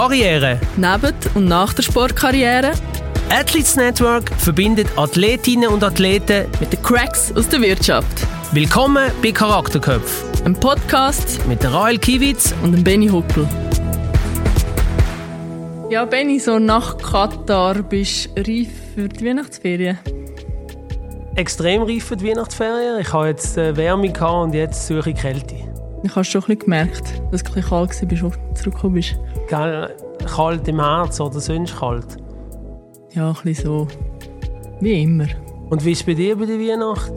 Karriere. Neben und nach der Sportkarriere. Athletes Network verbindet Athletinnen und Athleten mit den Cracks aus der Wirtschaft. Willkommen bei Charakterköpf. Ein Podcast mit der Rael Kiewitz und dem Benny Huckel. Ja, Benny, so nach Katar bist du reif für die Weihnachtsferien? Extrem reif für die Weihnachtsferien. Ich habe jetzt äh, Wärme und jetzt suche ich Kälte. Ich habe schon ein bisschen gemerkt, dass du ein bisschen kalt warst, als du zurückgekommen bist. Gell, kalt im Herz oder sonst kalt? Ja, ein bisschen so. Wie immer. Und wie ist es bei dir bei der Weihnacht?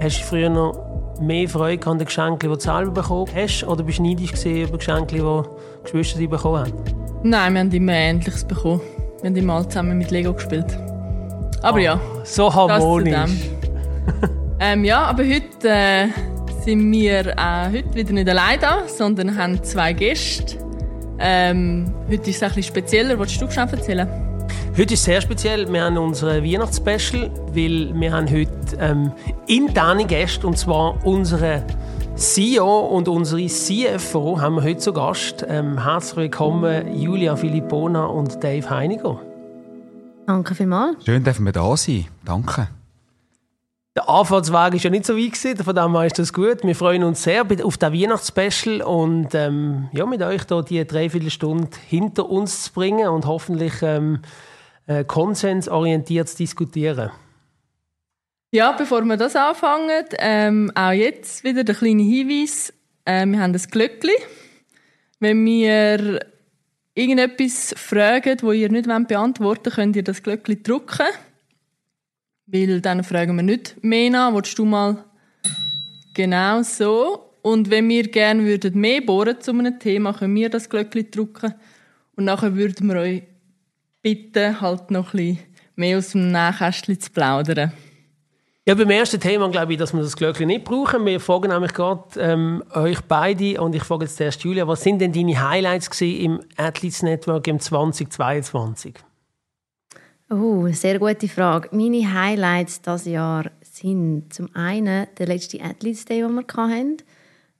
Hast du früher noch mehr Freude an den Geschenken, die du selber bekommen hast? Oder bist du neidisch über Geschenke, die die Geschwister bekommen haben? Nein, wir haben immer Ähnliches bekommen. Wir haben immer alle zusammen mit Lego gespielt. Aber oh, ja. So harmonisch. ähm, ja, aber heute äh, sind wir auch heute wieder nicht allein da, sondern haben zwei Gäste. Ähm, heute ist es ein bisschen spezieller. Wolltest du schon erzählen? Heute ist es sehr speziell. Wir haben unser Weihnachtsspecial, weil wir haben heute ähm, interne Gäste und zwar unsere CEO und unsere CFO haben wir heute zu Gast. Ähm, herzlich willkommen Julia Filippona und Dave Heiniger. Danke vielmals. Schön, dass wir da sein. Danke. Der Anfahrtsweg ist ja nicht so weit gewesen, von dem her ist das gut. Wir freuen uns sehr auf das Weihnachtsspecial und ähm, ja, mit euch hier die Dreiviertelstunde hinter uns zu bringen und hoffentlich ähm, äh, konsensorientiert zu diskutieren. Ja, bevor wir das anfangen, ähm, auch jetzt wieder der kleine Hinweis. Äh, wir haben das Glöckli. Wenn wir irgendetwas fragen, das ihr nicht beantworten wollt, könnt ihr das Glöckli drücken. Weil dann fragen wir nicht mehr nach. Wolltest du mal genau so? Und wenn wir gerne würden mehr bohren zu einem Thema, können wir das Glöckchen drücken. Und nachher würden wir euch bitten, halt noch ein mehr aus dem Nähkästchen zu plaudern. Ja, beim ersten Thema glaube ich, dass wir das Glöckchen nicht brauchen. Wir fragen nämlich gerade ähm, euch beide und ich frage jetzt zuerst Julia, was sind denn deine Highlights im Athletes Network im 2022? Oh, sehr gute Frage. Meine Highlights dieses Jahr sind zum einen der letzte Athletes Day, den wir hatten.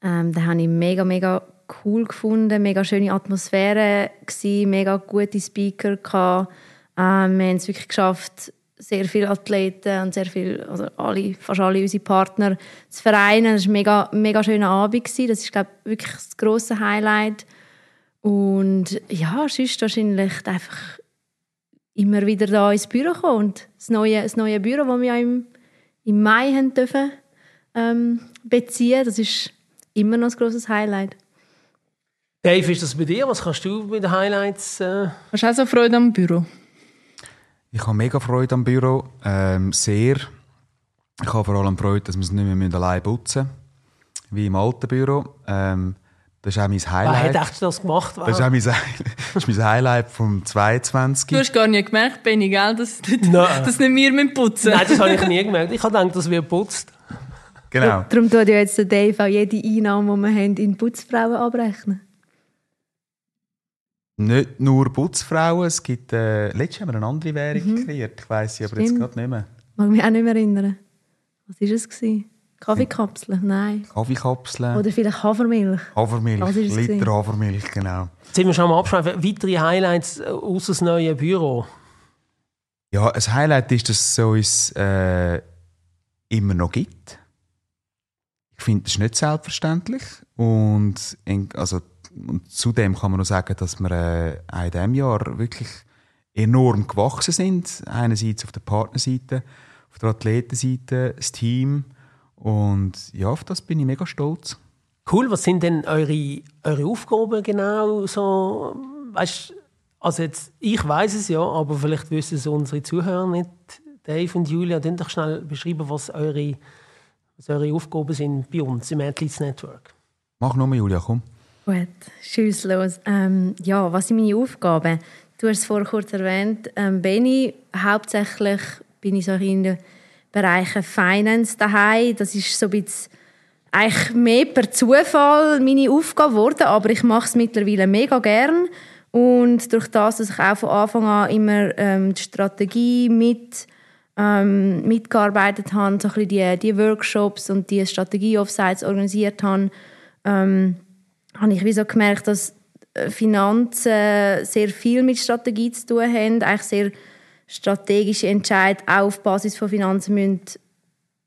Ähm, den habe ich mega, mega cool gefunden. Mega schöne Atmosphäre, gewesen, mega gute Speaker. Gehabt. Ähm, wir haben es wirklich geschafft, sehr viele Athleten und sehr viel, also alle, fast alle unsere Partner zu vereinen. Das war ein mega, mega schöner Abend. Gewesen. Das ist, glaube ich, wirklich das grosse Highlight. Und ja, sonst wahrscheinlich einfach immer wieder da ins Büro kommen. Und das neue, das neue Büro, das wir im, im Mai haben dürfen, ähm, beziehen, das ist immer noch ein grosses Highlight. Dave, ist das bei dir? Was kannst du mit den Highlights? Äh... Hast du auch so Freude am Büro? Ich habe mega Freude am Büro. Ähm, sehr. Ich habe vor allem Freude, dass wir es nicht mehr allein putzen müssen, wie im alten Büro. Ähm, das ist auch mein Highlight. Wer hat das gemacht? Das ist auch mein, das ist mein Highlight vom 22. Du hast gar nicht gemerkt, Benny, gell, dass, dass nicht wir mit putzen Nein, das habe ich nie gemerkt. Ich habe gedacht, dass wir putzt. Genau. Darum tut ja jetzt der Dave auch jede Einnahme, die wir haben, in Putzfrauen abrechnen. Nicht nur Putzfrauen, es gibt, äh, letztes haben wir eine andere Währung mhm. kreiert, ich weiss sie aber Stimmt. jetzt gerade nicht mehr. Mag mich auch nicht mehr erinnern. Was war es? Gewesen? Kaffeekapseln? Nein. Kaffeekapseln. Oder vielleicht Hafermilch. Hafermilch, Liter Hafermilch, genau. Jetzt sind wir schon am Abschreiben. Weitere Highlights aus dem neuen Büro? Ja, ein Highlight ist, dass es uns äh, immer noch gibt. Ich finde, das ist nicht selbstverständlich. Und, also, und zudem kann man noch sagen, dass wir äh, in diesem Jahr wirklich enorm gewachsen sind. Einerseits auf der Partnerseite, auf der Athletenseite, das Team – und ja, auf das bin ich mega stolz. Cool, was sind denn eure, eure Aufgaben genau so? Weißt, also jetzt, ich weiß es ja, aber vielleicht wissen es unsere Zuhörer nicht. Dave und Julia, könnt doch schnell beschreiben, was eure, was eure Aufgaben sind bei uns im Athletes Network. Mach nur, Julia, komm. Gut, schieß los. Ähm, ja, was sind meine Aufgaben? Du hast es vorher kurz erwähnt. Ähm, Benny, hauptsächlich bin ich so in der Bereichen Finance daheim. Das ist so ein bisschen eigentlich mehr per Zufall meine Aufgabe geworden, aber ich mache es mittlerweile mega gern und durch das, dass ich auch von Anfang an immer ähm, die Strategie mit ähm, mitgearbeitet habe, so ein bisschen die, die Workshops und die Strategie-Offsites organisiert habe, ähm, habe ich wie gemerkt, dass äh, Finanzen sehr viel mit Strategie zu tun haben, eigentlich sehr strategische Entscheidungen auch auf Basis von Finanzen müssen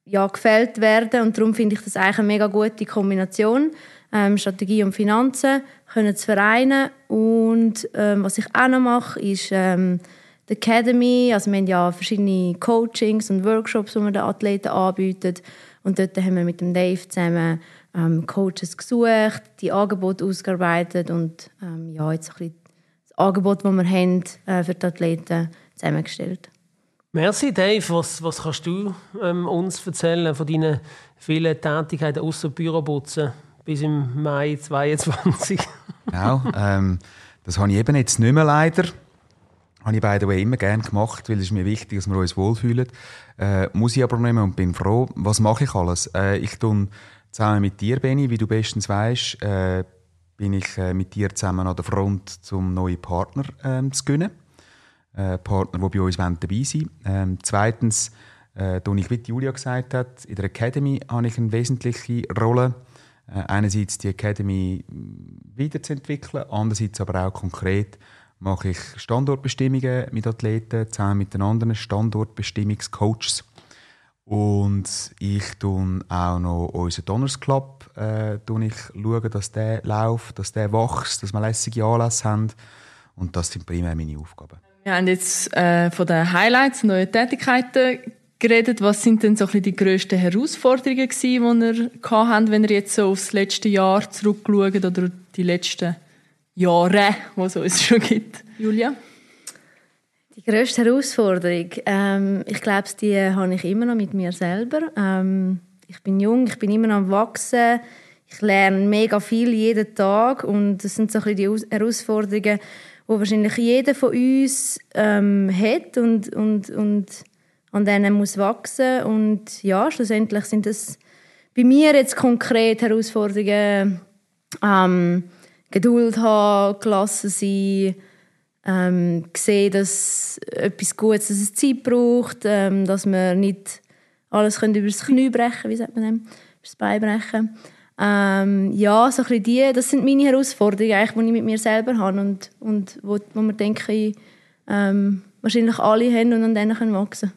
ja, gefällt werden. Und darum finde ich das eigentlich eine mega gute Kombination, ähm, Strategie und Finanzen können zu vereinen. Und ähm, was ich auch noch mache, ist ähm, die Academy, also wir haben ja verschiedene Coachings und Workshops, die wir den Athleten anbieten. Und dort haben wir mit dem Dave zusammen ähm, Coaches gesucht, die Angebote ausgearbeitet und ähm, ja, jetzt ein bisschen das Angebot, das wir haben, äh, für die Athleten zusammengestellt. Merci, Dave. Was, was kannst du ähm, uns erzählen von deinen vielen Tätigkeiten außer Büroputzen bis im Mai 2022? genau, ähm, das habe ich eben jetzt nicht mehr leider. Habe ich by the way immer gerne gemacht, weil es ist mir wichtig, dass wir uns wohlfühlen. Äh, muss ich aber nicht mehr und bin froh. Was mache ich alles? Äh, ich tue zusammen mit dir, Benny, wie du bestens weißt, äh, bin ich äh, mit dir zusammen an der Front, um neue Partner ähm, zu gewinnen. Äh, Partner, die bei uns dabei sein ähm, Zweitens, äh, ich, wie Julia gesagt hat, in der Academy habe ich eine wesentliche Rolle. Äh, einerseits die Academy weiterzuentwickeln, andererseits aber auch konkret mache ich Standortbestimmungen mit Athleten zusammen mit den anderen Standortbestimmungscoaches. Und ich tue auch noch unseren Donners Club äh, ich schauen, dass der läuft, dass der wächst, dass wir lässige Anlässe haben. Und das sind primär meine Aufgaben. Wir haben jetzt äh, von den Highlights, neuen Tätigkeiten geredet. Was sind denn so ein die grössten Herausforderungen gewesen, die ihr hatten, wenn ihr jetzt so aufs letzte Jahr zurückschaut oder die letzten Jahre, die es uns schon gibt? Julia? Die grösste Herausforderung, ähm, ich glaube, die habe ich immer noch mit mir selber. Ähm, ich bin jung, ich bin immer noch am wachsen. Ich lerne mega viel jeden Tag und das sind so ein die Herausforderungen, wo wahrscheinlich jeder von uns ähm, hat und, und, und an denen muss wachsen und ja, schlussendlich sind das bei mir jetzt konkret Herausforderungen, ähm, Geduld haben, gelassen sein, ähm, sehen, dass etwas Gutes dass es Zeit braucht, ähm, dass man nicht alles über das Knie brechen wie sagt man dem? Über das Bein brechen. Ähm, ja, so ein die, das sind meine Herausforderungen, eigentlich, die ich mit mir selber habe und, und wo, wo man denke, ähm, wahrscheinlich alle haben und an denen können wachsen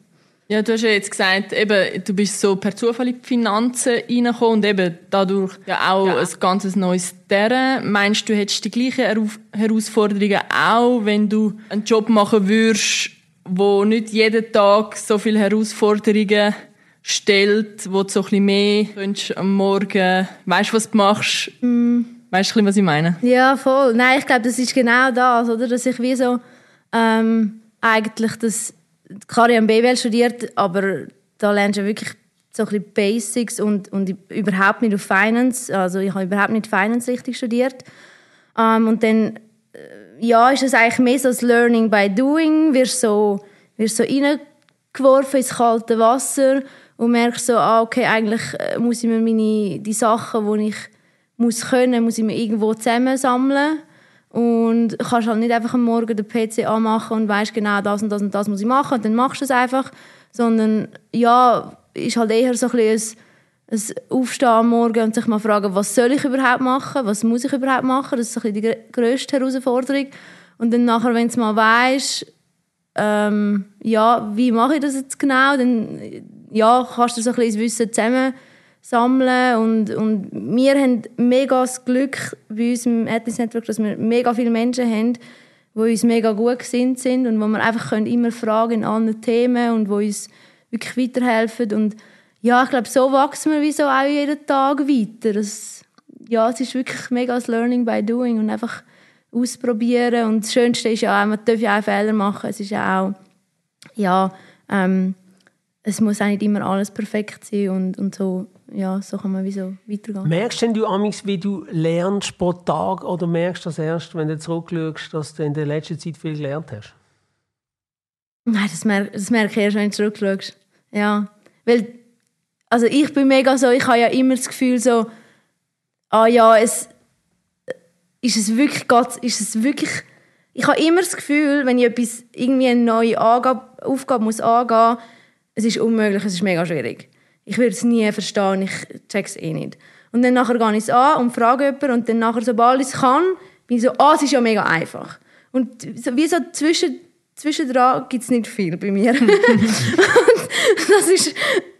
ja, du hast ja jetzt gesagt, eben, du bist so per Zufall in die Finanzen reingekommen und eben dadurch ja auch ja. ein ganz neues Terrain. Meinst du, hättest die gleichen Herausforderungen auch, wenn du einen Job machen würdest, wo nicht jeden Tag so viele Herausforderungen stellt, wo du so ein bisschen mehr könntest am Morgen, weißt du, was du machst? Mm. Weißt du, was ich meine? Ja, voll. Nein, ich glaube, das ist genau das, oder? Dass ich wie so ähm, eigentlich das Kari am BWL studiert, aber da lernst du wirklich so ein bisschen Basics und, und überhaupt nicht auf Finance. Also ich habe überhaupt nicht Finance richtig studiert. Ähm, und dann äh, ja, ist es eigentlich mehr so das Learning by Doing. Wirst so, wirst so reingeworfen ins kalte Wasser und merke so, ah, okay, eigentlich äh, muss ich mir meine, die Sachen, die ich muss können, muss ich mir irgendwo zusammensammeln. Und kannst halt nicht einfach am Morgen den PC anmachen und weißt genau, das und das und das muss ich machen und dann machst du es einfach. Sondern, ja, ist halt eher so ein bisschen ein, Aufstehen am Morgen und sich mal fragen, was soll ich überhaupt machen, was muss ich überhaupt machen. Das ist ein bisschen die grösste Herausforderung. Und dann nachher, wenn du mal weißt, ähm, ja, wie mache ich das jetzt genau, dann ja, kannst du so ein bisschen Wissen zusammen sammeln und, und wir haben mega das Glück bei uns im Atlas Network, dass wir mega viele Menschen haben, die uns mega gut gesinnt sind und wo wir einfach können immer fragen in allen Themen und wo uns wirklich weiterhelfen. Und ja, ich glaube, so wachsen wir wie so auch jeden Tag weiter. Das, ja, es ist wirklich mega das Learning by Doing und einfach ausprobieren. Und das Schönste ist ja auch, man darf ja auch Fehler machen, es ist ja auch, ja, ähm, es muss auch nicht immer alles perfekt sein und, und so, ja, so kann man wie so weitergehen. Merkst denn du amigs, wie du lernst pro Tag oder merkst du das erst, wenn du zurückschaust, dass du in der letzten Zeit viel gelernt hast? Nein, das, merke, das merke ich erst, wenn du zurückschaust. Ja, weil, also ich bin mega so, ich habe ja immer das Gefühl so, ah ja, es, ist es wirklich, ist es wirklich, ich habe immer das Gefühl, wenn ich etwas, irgendwie eine neue Aufgabe, Aufgabe muss angehen muss, es ist unmöglich, es ist mega schwierig. Ich würde es nie verstehen, ich check es eh nicht. Und dann nachher gehe ich es an und frage jemanden und dann nachher, sobald ich es kann, bin ich so, ah, es ist ja mega einfach. Und so, wie so zwischen, zwischendran gibt es nicht viel bei mir. und das ist,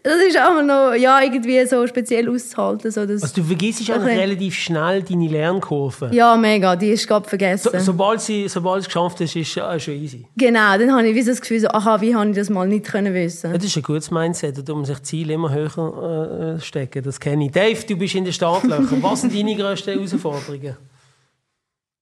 das ist auch noch ja, irgendwie so speziell auszuhalten. So, dass Also du vergisst Okay. eigentlich relativ schnell deine Lernkurve. ja, mega, die ist gerade vergessen. So, sobald sie sobald es geschafft ist, ist es schon easy. Genau, dann habe ich wie das Gefühl, so, aha, wie habe ich das mal nicht können wissen. Ja, Das ist ein gutes Mindset, da muss sich Ziele immer höher äh, stecken. Das kenne ich. Dave, du bist in den Startlöchern. Was sind deine grössten Herausforderungen?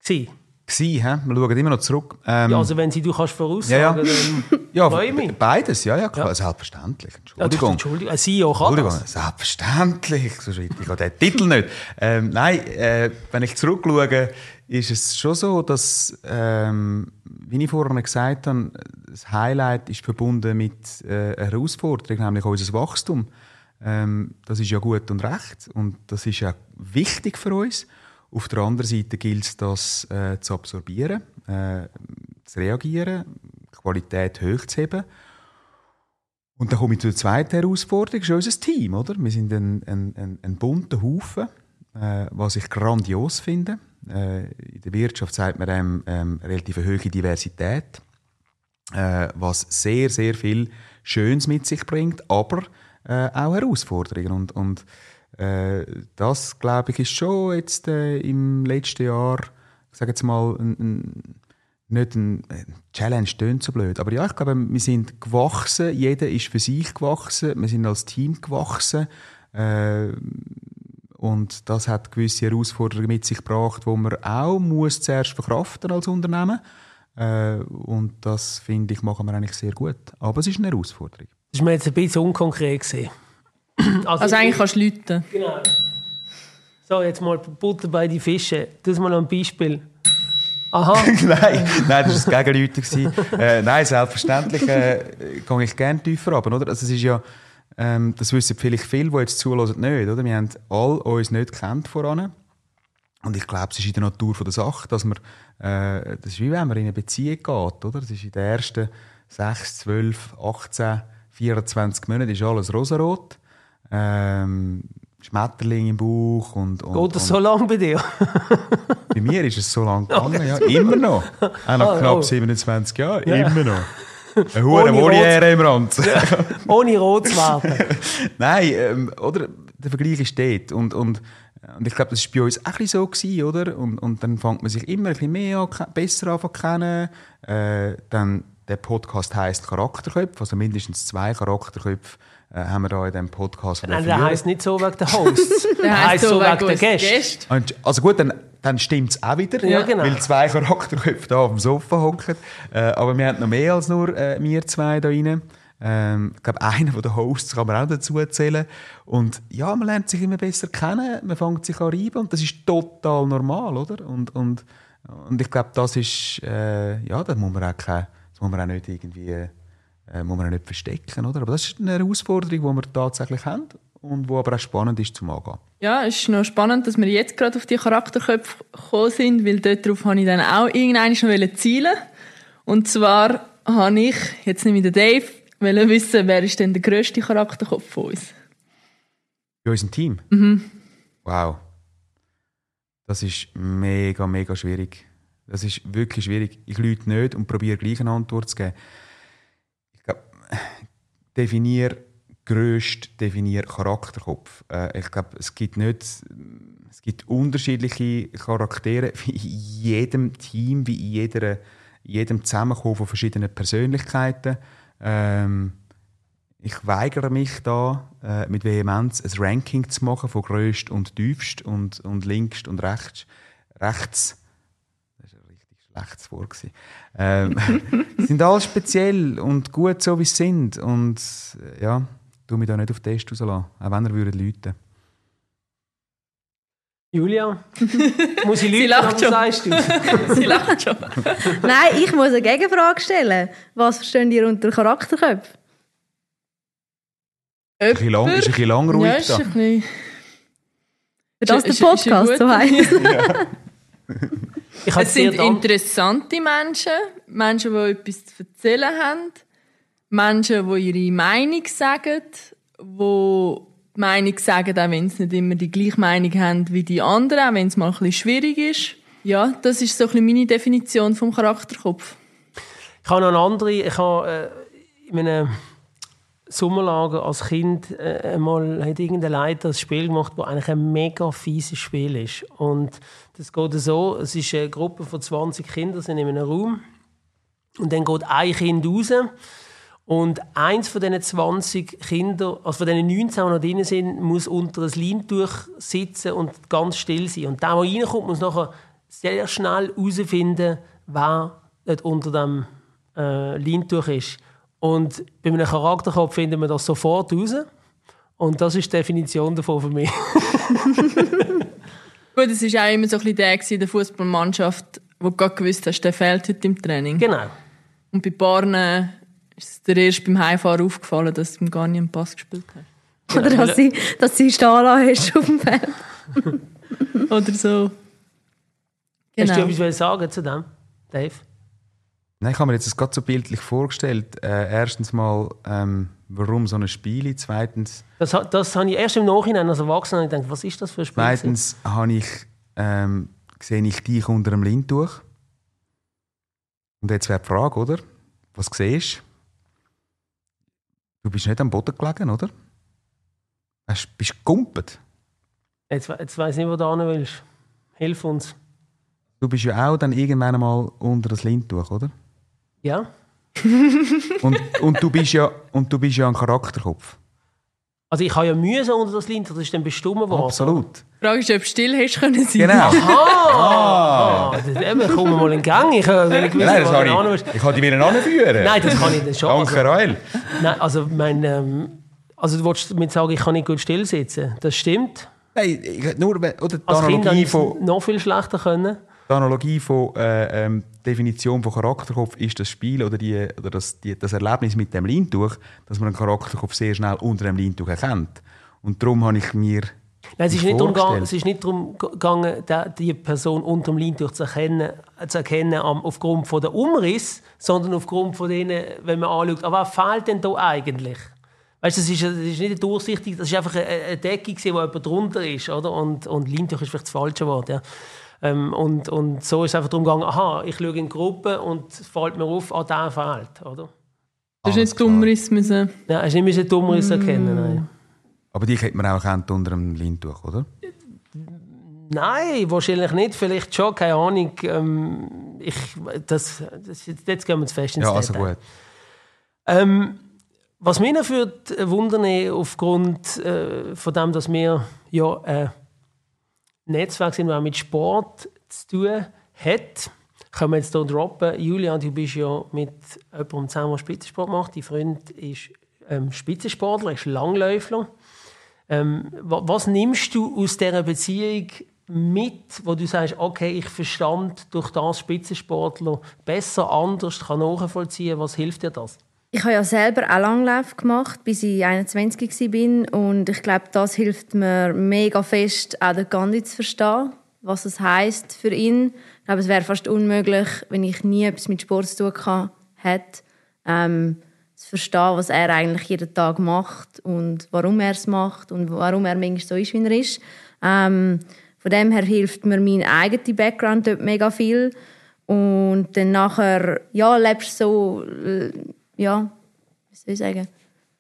Gewesen? Gsi, hä? Wir schauen immer noch zurück. Ähm, Ja, also wenn sie du kannst ja, ja. voraussagen, dann ja, freue ich mich. beides, ja, ja, klar. Ja. Selbstverständlich. Ja, Entschuldigung. Entschuldigung, ein CEO kann Entschuldigung, das. selbstverständlich. Sonst hätte ich den Titel nicht. Ähm, nein, äh, wenn ich zurückschaue, ist es schon so, dass, ähm, wie ich vorhin gesagt habe, das Highlight ist verbunden mit äh, einer Herausforderung, nämlich unser Wachstum. Ähm, das ist ja gut und recht und das ist ja wichtig für uns. Auf der anderen Seite gilt es, das äh, zu absorbieren, äh, zu reagieren, Qualität hochzuheben. Und dann komme ich zur zweiten Herausforderung, das ist unser Team. Oder? Wir sind ein, ein, ein, ein bunter Haufen, äh, was ich grandios finde. Äh, in der Wirtschaft sagt man dem ähm, relativ hohe Diversität, äh, was sehr, sehr viel Schönes mit sich bringt, aber äh, auch Herausforderungen. Und, und äh, das, glaube ich, ist schon jetzt äh, im letzten Jahr, sage jetzt mal, ein, ein, nicht ein Challenge, tönt so blöd. Aber ja, ich glaube, wir sind gewachsen, jeder ist für sich gewachsen, wir sind als Team gewachsen. Äh, und das hat gewisse Herausforderungen mit sich gebracht, wo man auch muss zuerst verkraften als Unternehmen. Äh, und das, finde ich, machen wir eigentlich sehr gut. Aber es ist eine Herausforderung. Das ist mir jetzt ein bisschen unkonkret gesehen. Also eigentlich kannst du läuten. Genau. So, jetzt mal Butter bei die Fische. Das mal ein Beispiel. Aha, nein, nein, das war das Gegenleute. äh, nein, selbstverständlich äh, gehe ich gerne tiefer runter. Oder? Also es ist ja, ähm, das wissen vielleicht viele, die jetzt zuhören, nicht. Oder? Wir haben all uns nicht gekannt voran. Und ich glaube, es ist in der Natur der Sache, dass man, äh, das ist wie wenn man in eine Beziehung geht. Oder? Das ist in den ersten 6, 12, 18, 24 Monaten ist alles rosarot. Ähm, Schmetterling im Bauch und, und, geht das so lange bei dir? bei mir ist es so lange gegangen, ja. Immer noch. Auch nach Oh, knapp oh. 27 Jahren, Ja. immer noch. Eine hohe Ohne Voliere im Rand. Ohne rot zu werden. Nein, ähm, oder? Der Vergleich ist dort. Und, und, und ich glaube, das war bei uns auch so, gewesen, oder? Und, und dann fängt man sich immer ein bisschen mehr an, besser an zu kennen. Äh, dann, der Podcast heisst Charakterköpfe, also mindestens zwei Charakterköpfe haben wir da in diesem Podcast. Nein, der heisst nicht so wegen der Hosts. Der heisst so wegen der Gäste. Und, also gut, dann, dann stimmt es auch wieder, Ja, genau. weil zwei Charakterköpfe da auf dem Sofa hocken. Äh, aber wir haben noch mehr als nur äh, wir zwei da rein. Ähm, ich glaube, einer von den Hosts kann man auch dazu erzählen. Und ja, man lernt sich immer besser kennen, man fängt sich an reiben und das ist total normal, oder? Und, und, und ich glaube, das ist, äh, ja, das muss man auch, das muss man auch nicht irgendwie, äh, muss man nicht verstecken, oder? Aber das ist eine Herausforderung, die wir tatsächlich haben und die aber auch spannend ist zum Angehen. Ja, es ist noch spannend, dass wir jetzt gerade auf die Charakterköpfe gekommen sind, weil dort darauf habe ich dann auch irgendwann noch zielen Und zwar habe ich, jetzt nehme ich den Dave, wollen wissen, wer ist denn der grösste Charakterkopf von uns? Bei unserem Team? Wow. Das ist mega, mega schwierig. Das ist wirklich schwierig. Ich lüge nicht und probiere gleich eine Antwort zu geben. Definier grösst, definier Charakterkopf. Äh, ich glaube, es gibt nicht, es gibt unterschiedliche Charaktere wie in jedem Team, wie in jeder, jedem Zusammenkommen von verschiedenen Persönlichkeiten. Ähm, ich weigere mich da äh, mit Vehemenz ein Ranking zu machen von grösst und tiefst und, und linkst und rechts. Rechts. Das war ein richtig schlechtes Wort. gewesen. Ähm, sind alle speziell und gut so, wie sie sind. Und äh, ja, tu mich da nicht auf den Test rauslassen, auch wenn er würde läuten. Julia, muss ich lügen, lacht schon. sagst du? Sie lacht schon. Nein, ich muss eine Gegenfrage stellen. Was versteht ihr unter Charakterköpfen? Ist ein bisschen lang, ist ein bisschen lang ruhig Ja, ist da. ein bisschen... Für das der Ist- ist Podcast so heisst. Es sind interessante Menschen, Menschen, die etwas zu erzählen haben, Menschen, die ihre Meinung sagen, die die Meinung sagen, auch wenn sie nicht immer die gleiche Meinung haben wie die anderen, auch wenn es mal ein bisschen schwierig ist. Ja, das ist so ein bisschen meine Definition vom Charakterkopf. Ich habe noch eine andere. Ich habe äh, in einem Sommerlager als Kind äh, hat irgendein Leiter ein Spiel gemacht, das eigentlich ein mega fieses Spiel ist. Und das geht so: Es ist eine Gruppe von 20 Kindern sind in einem Raum. Und dann geht ein Kind raus. Und eins von diesen 20 Kindern, also von diesen 19, die noch drin sind, muss unter ein Leintuch sitzen und ganz still sein. Und der, der reinkommt, muss nachher sehr schnell herausfinden, wer dort unter dem äh, Leintuch ist. Und bei einem Charakterkopf findet man das sofort raus. Und das ist die Definition davon für mich. Gut, es war auch immer so ein bisschen der in der Fußballmannschaft, wo du gerade gewusst hast, der fehlt heute im Training. genau. Und bei Barnen ist es dir erst beim Heimfahren aufgefallen, dass du ihm gar nicht einen Pass gespielt hast. Oder dass sie, dass sie stehen lassen hast auf dem Feld. Oder so. Hast du Genau. etwas sagen zu dem, Dave? Nein, ich habe mir jetzt das gerade so bildlich vorgestellt. Äh, erstens mal, ähm, warum so ein Spiel? Zweitens, Das, das habe ich erst im Nachhinein als Erwachsener gedacht, was ist das für ein Spiel? zweitens habe ich, ähm, sehe ich dich unter dem Lindtuch. Und jetzt wäre die Frage, oder? Was siehst du? Du bist nicht am Boden gelegen, oder? Hast, bist du gumpet. Jetzt, jetzt weiss ich nicht, wo du hin willst. Hilf uns. Du bist ja auch dann irgendwann einmal unter das Lindtuch, oder? Ja? Und, und, du bist ja, und du bist ja ein Charakterkopf. Also ich habe ja Mühe so unter das Lint, das ist dann bestimmt worden. Absolut. Die Frage ist, ob du still hast können sein. Genau. Ah, das, eben, kommen wir mal in Gang. Ich wissen, Nein, das habe ich. Ich habe die wieder anführen. Nein, das kann ich dann schon. Danke, Also, Rael. nein, also, mein, ähm, also du willst damit sagen, ich kann nicht gut still sitzen. Das stimmt. Nein, ich, nur, wenn- oder die Als Kind hätte Analogie ich es von, noch viel schlechter können. Die Analogie von äh, ähm, Definition von Charakterkopf ist das Spiel oder, die, oder das, die, das Erlebnis mit dem Leintuch, dass man einen Charakterkopf sehr schnell unter dem Leintuch erkennt. Und darum habe ich mir Nein, es ist, nicht darum es ist nicht darum gegangen, die Person unter dem Leintuch zu erkennen, zu erkennen aufgrund von der Umriss, sondern aufgrund von denen, wenn man anschaut, aber was fehlt denn da eigentlich? Weißt du, das ist, das ist nicht durchsichtig, das ist einfach eine, Decke, wo jemand drunter ist, oder? Und, und Leintuch ist vielleicht das falsche Wort, ja. Ähm, und, und so ist es einfach darum gegangen, aha, ich schaue in die Gruppe und es fällt mir auf, ah, der fehlt, oder? Du hast nicht Dummeres müssen. Ja, hast nicht müssen Dummeres erkennen, nein. Aber dich hätte man auch erkannt unter dem Leintuch, oder? Nein, wahrscheinlich nicht. Vielleicht schon, keine Ahnung. Ähm, ich, das, das, jetzt gehen wir zu fest ins Ja, also Detail. gut. Ähm, was mich noch wundern aufgrund äh, von dem, dass wir ja ein Netzwerk sind, auch mit Sport zu tun hat, können wir jetzt hier droppen. Julia, du bist ja mit jemandem zusammen, der Spitzensport macht. Dein Freund ist ähm, Spitzensportler, ist Langläufler. Ähm, wa- was nimmst du aus dieser Beziehung mit, wo du sagst, okay, ich verstand durch das Spitzensportler besser, anders, kann nachvollziehen, was hilft dir das? Ich habe ja selber auch Langlauf gemacht, bis ich 21 war. Und ich glaube, das hilft mir mega fest, auch den Gandhi zu verstehen, was es heisst für ihn. Ich glaube, es wäre fast unmöglich, wenn ich nie etwas mit Sport zu tun hätte, ähm, zu verstehen, was er eigentlich jeden Tag macht und warum er es macht und warum er manchmal so ist, wie er ist. Ähm, von dem her hilft mir mein eigener Background dort mega viel. Und dann nachher, ja, lebst so, äh, ja, wie soll ich sagen?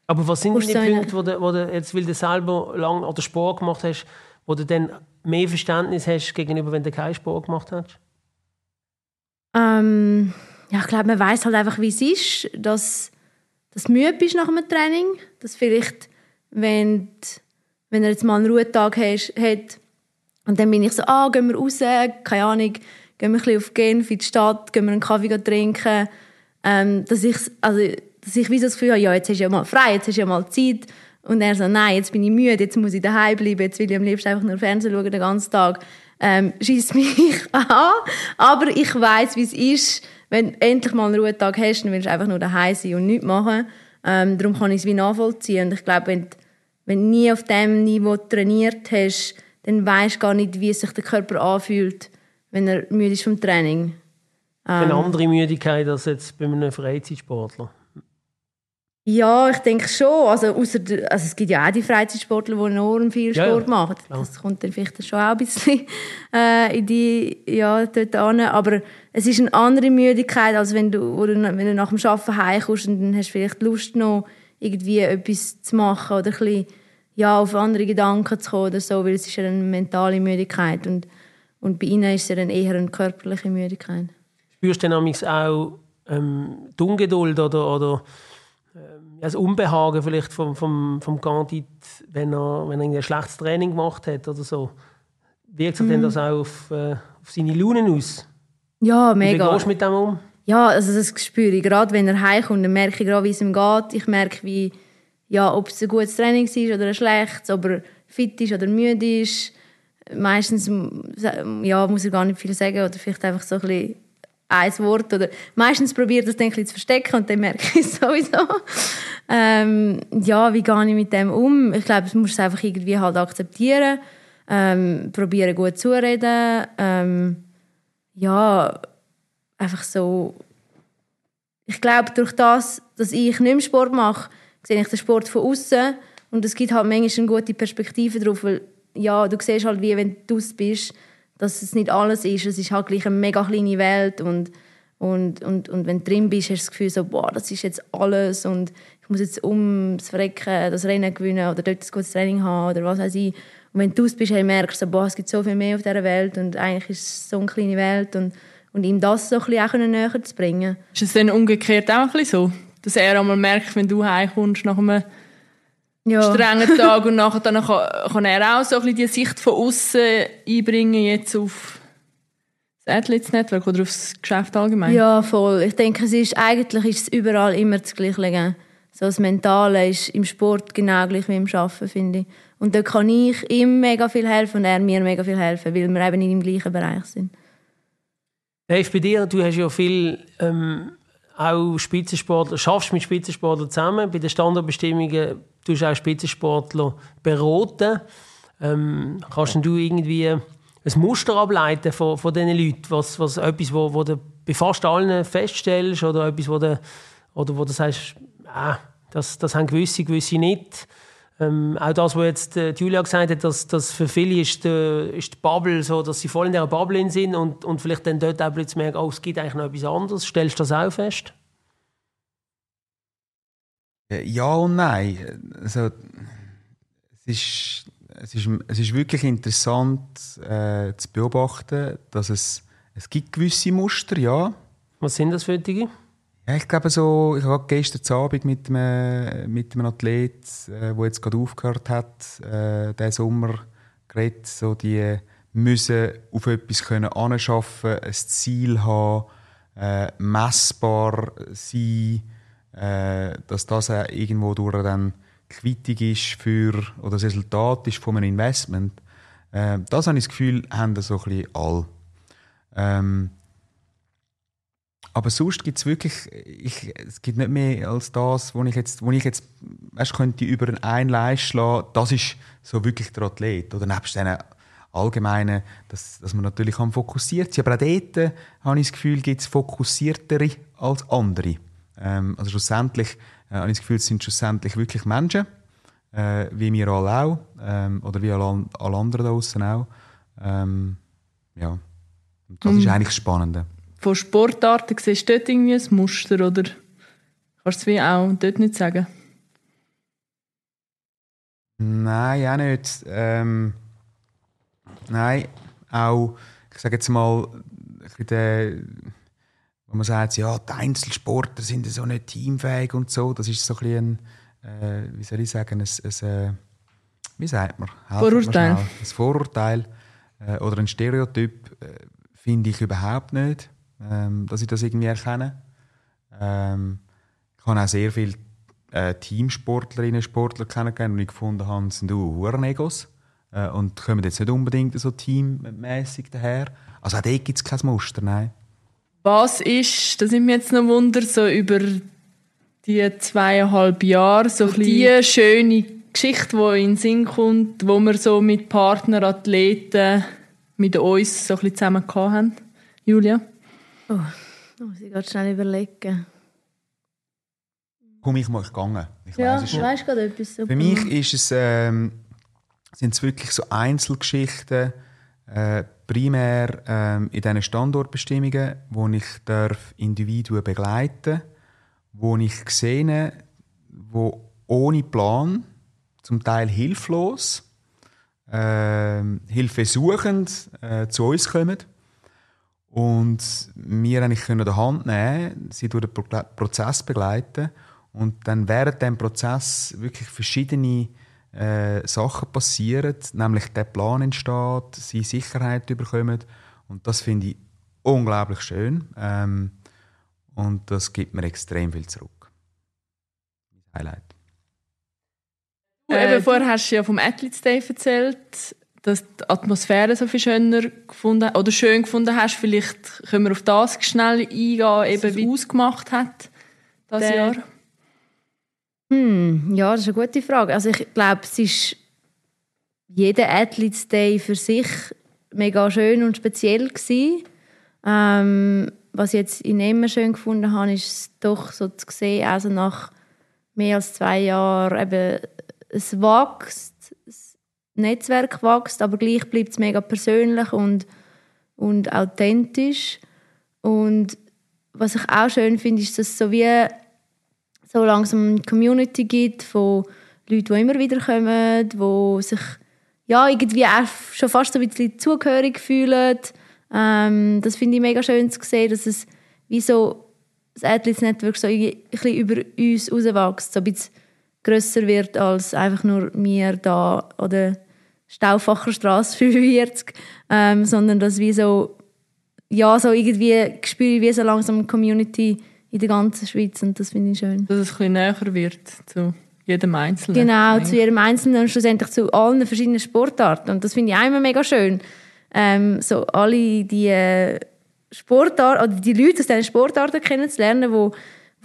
Aber was sind denn die Punkte, wo du, wo du jetzt, weil du selber lang oder Sport gemacht hast, wo du dann mehr Verständnis hast gegenüber, wenn du keinen Sport gemacht hast? Ähm, ja, ich glaube, man weiß halt einfach, wie es ist, dass, dass du müde bist nach einem Training. Dass vielleicht, wenn, du- wenn er jetzt mal einen Ruhetag hat, und dann bin ich so, ah, gehen wir raus, keine Ahnung, gehen wir ein bisschen auf Genf in die Stadt, gehen wir einen Kaffee trinken. Ähm, dass, ich, also, dass ich wie so das Gefühl habe, ja, jetzt hast du ja mal frei, jetzt hast du ja mal Zeit. Und er so, nein, jetzt bin ich müde, jetzt muss ich daheim bleiben, jetzt will ich am liebsten einfach nur Fernsehen schauen den ganzen Tag. Ähm, schießt mich an. Aber ich weiß, wie es ist, wenn du endlich mal einen Ruhetag hast, dann willst du einfach nur daheim sein und nichts machen. Ähm, darum kann ich es wie nachvollziehen. Und ich glaube, wenn, du- wenn du nie auf diesem Niveau trainiert hast, dann weißt du gar nicht, wie sich der Körper anfühlt, wenn er müde ist vom Training. Eine andere Müdigkeit als jetzt bei einem Freizeitsportler. Ja, ich denke schon. Also, ausser also es gibt ja auch die Freizeitsportler, die enorm viel Ja, Sport ja, machen. klar. Das kommt dann vielleicht schon auch ein bisschen äh, in die, ja, dort an. Aber es ist eine andere Müdigkeit, als wenn du, du, wenn du nach dem Arbeiten heimkommst und dann hast du vielleicht Lust noch, irgendwie etwas zu machen oder ein bisschen, ja, auf andere Gedanken zu kommen oder so, weil es ist ja eine mentale Müdigkeit und, und bei ihnen ist es ja dann eher eine körperliche Müdigkeit. Spürst du dann auch ähm, die Ungeduld oder, oder ähm, das Unbehagen vielleicht vom, vom, vom Candid, wenn er, wenn er ein schlechtes Training gemacht hat oder so? Wirkt sich denn das auch auf, äh, auf seine Launen aus? Ja, Wie mega. gehst du mit dem um? Ja, also das spüre ich. Gerade wenn er heimkommt, dann merke ich gerade, wie es ihm geht. Ich merke, wie, ja, ob es ein gutes Training war oder ein schlechtes, ob er fit ist oder müde ist. Meistens ja, muss er gar nicht viel sagen oder vielleicht einfach so ein bisschen ein Wort. Oder meistens probiert er es dann ein zu verstecken und dann merke ich es sowieso. Ähm, ja, wie gehe ich mit dem um? Ich glaube, du musst es einfach irgendwie halt akzeptieren. Ähm, probieren gut zureden. Ähm, ja, einfach so. Ich glaube, durch das, dass ich nicht mehr Sport mache, sehe ich den Sport von außen und es gibt halt manchmal eine gute Perspektive drauf, weil ja, du siehst halt, wie wenn du aus bist, dass es nicht alles ist. Es ist halt gleich eine mega kleine Welt und, und, und, und wenn du drin bist, hast du das Gefühl so, boah, das ist jetzt alles und ich muss jetzt ums Verrecken das Rennen gewinnen oder dort ein gutes Training haben oder was weiß ich. Und wenn du aus bist, merkst du, boah, es gibt so viel mehr auf dieser Welt und eigentlich ist es so eine kleine Welt und, und ihm das so ein bisschen auch näher zu bringen. Ist es dann umgekehrt auch ein bisschen so? Dass er einmal merkt, wenn du heimkommst nach einem Ja. strengen Tag und nachher dann kann, kann er auch so ein bisschen die Sicht von außen einbringen jetzt auf das Athletes Network oder auf das Geschäft allgemein? Ja, voll. Ich denke, es ist, eigentlich ist es überall immer das Gleiche. So das Mentale ist im Sport genau gleich wie im Arbeiten, finde ich. Und da kann ich ihm mega viel helfen und er mir mega viel helfen, weil wir eben in dem gleichen Bereich sind. Dave, bei dir, du hast ja viel ähm, auch Spitzensportler, schaffst mit Spitzensportlern zusammen. Bei den Standardbestimmungen tust du auch Spitzensportler beraten. Ähm, kannst du irgendwie ein Muster ableiten von, von diesen Leuten? Was, was etwas, wo, wo du bei fast allen feststellst oder etwas, wo du, oder wo du sagst, ah, das, das haben gewisse, gewisse nicht. Ähm, auch das, was jetzt äh, Julia gesagt hat, dass, dass für viele ist die, ist die Bubble so, dass sie voll in dieser Bubble sind und, und vielleicht dann dort auch plötzlich merken, oh, es gibt eigentlich noch etwas anderes. Stellst du das auch fest? Äh, Ja und nein. Also, es, ist, es, ist, es ist wirklich interessant äh, zu beobachten, dass es, es gibt gewisse Muster, ja. Was sind das für Dinge? Ja, ich glaube so, ich habe gestern Abend mit einem, mit einem Athlet, äh, der jetzt gerade aufgehört hat, äh, diesen Sommer geredet, so die müssen auf etwas können anschaffen, ein Ziel haben, äh, messbar sein, äh, dass das auch irgendwo durch dann Quittung ist für, oder das Resultat ist von einem Investment. Äh, das habe ich das Gefühl, haben das so ein bisschen alle. Ähm, aber sonst gibt es wirklich, ich, es gibt nicht mehr als das, wo ich jetzt, wo ich jetzt weißt, könnte über einen Leist schlagen, das ist so wirklich der Athlet. Oder nebst diesen allgemeinen, dass, dass man natürlich kann fokussiert sein Aber auch dort äh, habe ich das Gefühl, gibt es fokussiertere als andere. Ähm, also schlussendlich äh, habe ich das Gefühl, es sind schlussendlich wirklich Menschen, äh, wie wir alle auch, ähm, oder wie alle, alle anderen da draußen auch. Ähm, ja, Und das ist eigentlich das Spannende. Von Sportarten siehst du dort irgendwie ein Muster oder kannst du es wie auch dort nicht sagen? Nein, auch nicht. Ähm, nein, auch, ich sage jetzt mal, der, wo man sagt, ja, die Einzelsportler sind so nicht teamfähig und so. Das ist so ein bisschen ein, äh, wie soll ich sagen, ein, ein äh, wie sagt man? Mir Vorurteil. Ein Vorurteil äh, oder ein Stereotyp äh, finde ich überhaupt nicht, ähm, dass ich das irgendwie erkenne. Ähm, ich habe auch sehr viele äh, Teamsportlerinnen und Sportler kennengelernt und ich gefunden habe, sind du Huren-Egos äh, und kommen jetzt nicht unbedingt so teammäßig daher. Also auch dort gibt es kein Muster, nein. Was ist, das nimmt mich jetzt noch Wunder, so über die zweieinhalb Jahre, so die schöne Geschichte, die in den Sinn kommt, wo wir so mit Partnerathleten mit uns so ein bisschen zusammen haben. Julia? Oh, da muss ich gerade schnell überlegen. komme ich mal gegangen. Ich Ja, weiss weißt du gerade etwas? Für mich ist es, ähm, sind es wirklich so Einzelgeschichten, äh, primär ähm, in diesen Standortbestimmungen, wo ich darf Individuen begleiten wo ich sehe, wo ohne Plan, zum Teil hilflos, ähm, hilfesuchend äh, zu uns kommen und wir eigentlich können der Hand nehmen, sie durch den Pro Prozess begleiten. Und dann während dem Prozess wirklich verschiedene äh, Sachen passieren, nämlich der Plan entsteht, sie Sicherheit bekommen und das finde ich unglaublich schön. Ähm, und das gibt mir extrem viel zurück. Highlight. Du, Äh, eben vorher hast du ja vom Athletes Day erzählt, dass die Atmosphäre so viel schöner gefunden oder schön gefunden hast. Vielleicht können wir auf das schnell eingehen, eben wie es ausgemacht hat das Der- Jahr. Hm, ja, das ist eine gute Frage. Also ich glaube, es ist jeder Athletes Day für sich mega schön und speziell gewesen. Ähm, was ich jetzt in immer schön gefunden habe, ist doch so zu sehen, also nach mehr als zwei Jahren eben, es wächst, Netzwerk wächst, aber gleich bleibt es mega persönlich und, und authentisch. Und was ich auch schön finde, ist, dass es so wie so langsam eine Community gibt von Leuten, die immer wieder kommen, die sich ja, irgendwie auch schon fast so ein bisschen zugehörig fühlen. Ähm, das finde ich mega schön zu sehen, dass es wie so das Athletes Network so ein bisschen über uns rauswächst, so ein bisschen grösser wird als einfach nur wir da oder Stauffacher Straße 45, ähm, sondern dass wie so ja, so irgendwie spüre ich wie so langsam eine Community in der ganzen Schweiz und das finde ich schön. Dass es ein bisschen näher wird zu jedem Einzelnen. Genau, eigentlich. zu jedem Einzelnen und schlussendlich zu allen verschiedenen Sportarten. Und das finde ich auch immer mega schön. Ähm, so alle die äh, Sportarten, oder die Leute aus diesen Sportarten kennenzulernen, wo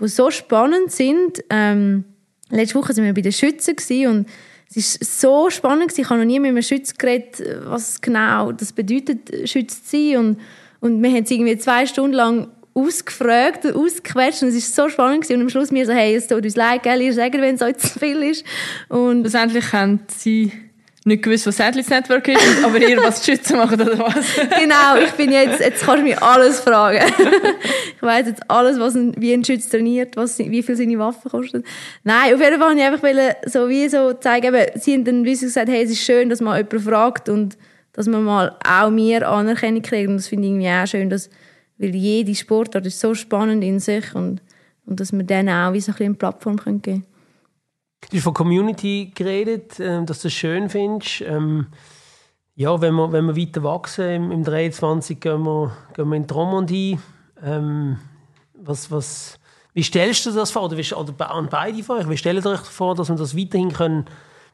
so spannend sind. Ähm, letzte Woche waren wir bei den Schützen und es ist so spannend. Ich habe noch nie mit einem Schütz geredet, was genau das bedeutet, Schütz zu sein. Und, und wir haben es irgendwie zwei Stunden lang ausgefragt und ausgequetscht und es ist so spannend und am Schluss mir so, hey, es tut uns leid, gell, ihr sagt, wenn es euch zu viel ist. Und Schlussendlich haben sie nicht gewusst, was Athletes Network ist, aber ihr was die Schützen machen oder was. genau, ich bin jetzt, jetzt kannst du mich alles fragen. ich weiß jetzt alles, was ein, wie ein Schütz trainiert, was, wie viel seine Waffen kosten. Nein, auf jeden Fall wollte ich einfach wollen, so wie so zeigen, eben, sie haben dann sie gesagt, hey, es ist schön, dass man jemanden fragt und dass man mal auch mir Anerkennung kriegt und das finde ich irgendwie auch schön, dass, weil jede Sportart ist so spannend in sich und, und dass wir denen auch wie so ein bisschen eine Plattform können geben Du hast von Community geredet, ähm, dass du es schön findest. Ähm, ja, wenn wir, wenn wir weiter wachsen, im, im 23 gehen wir, gehen wir in die Romandie. Ähm, was, was, wie stellst du das vor? Oder, wie, oder an beide vor? Wie stellt ihr euch vor, dass wir das weiterhin können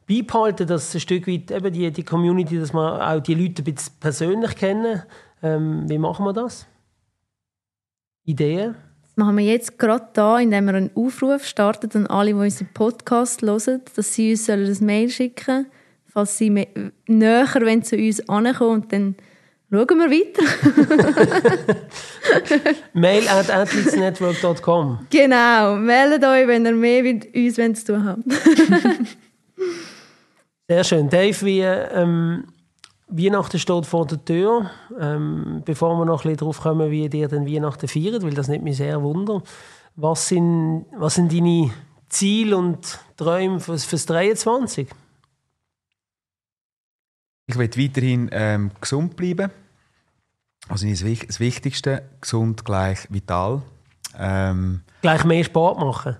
beibehalten dass ein Stück weit eben die, die Community, dass wir auch die Leute ein bisschen persönlich kennen? Ähm, wie machen wir das? Ideen? Machen wir jetzt gerade da, indem wir einen Aufruf starten an alle, die unseren Podcast hören, dass sie uns ein Mail schicken sollen, falls sie näher zu uns ankommen und dann schauen wir weiter. Mail at athletesnetwork.com. genau, meldet euch, wenn ihr mehr mit uns zu tun habt. Sehr schön. Dave, wie, ähm, Weihnachten steht vor der Tür. Ähm, bevor wir noch ein bisschen darauf kommen, wie ihr denn Weihnachten feiert, weil das nimmt mich sehr wunder. Was sind, was sind deine Ziele und Träume fürs, fürs 23? Ich will weiterhin ähm, gesund bleiben. Also das Wichtigste, gesund gleich vital. Ähm, Gleich mehr Sport machen?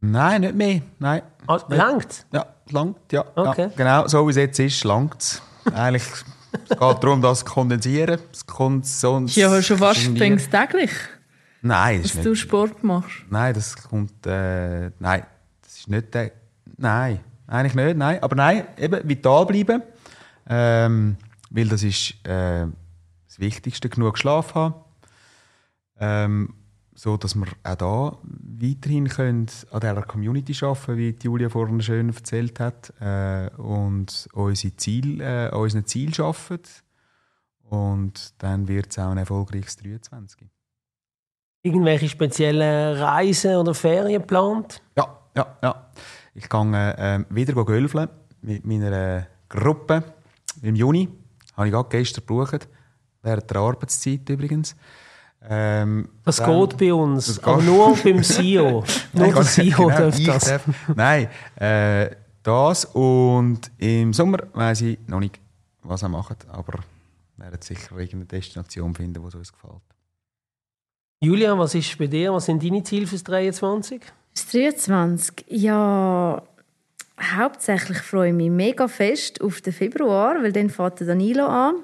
nein, nicht mehr. Nein. Ah, langt Ja, langt, ja. Okay. ja. Genau, so wie es jetzt ist, langt es. Eigentlich es geht darum, das zu kondensieren. Es kommt sonst... Ja schon fast denkst täglich, Nein, das dass du. Sport machst. Nein, das kommt... Äh, nein, das ist nicht der... Nein, eigentlich nicht, nein. Aber nein, eben vital bleiben. Ähm, weil das ist äh, das Wichtigste, genug Schlaf haben. Ähm, so dass wir auch da weiterhin können an dieser Community arbeiten wie Julia vorhin schön erzählt hat. Äh, und unsere Ziel, äh, unseren Ziel arbeiten. Und dann wird es auch ein erfolgreiches 23. irgendwelche speziellen Reisen oder Ferien geplant? Ja, ja, ja. Ich gehe äh, wieder gölfeln mit meiner Gruppe im Juni. Habe ich gerade gestern gebucht. Während der Arbeitszeit übrigens. Ähm, das dann- geht bei uns, aber nur beim CEO. nur der CEO Genau, darf das. darf. Nein, äh, das und im Sommer weiß ich noch nicht, was er macht, aber wir werden sicher irgendeine Destination finden, die uns gefällt. Julia, was ist bei dir? Was sind deine Ziele fürs 23? Das 23. Ja, hauptsächlich freue ich mich mega fest auf den Februar, weil dann fängt der Danilo an.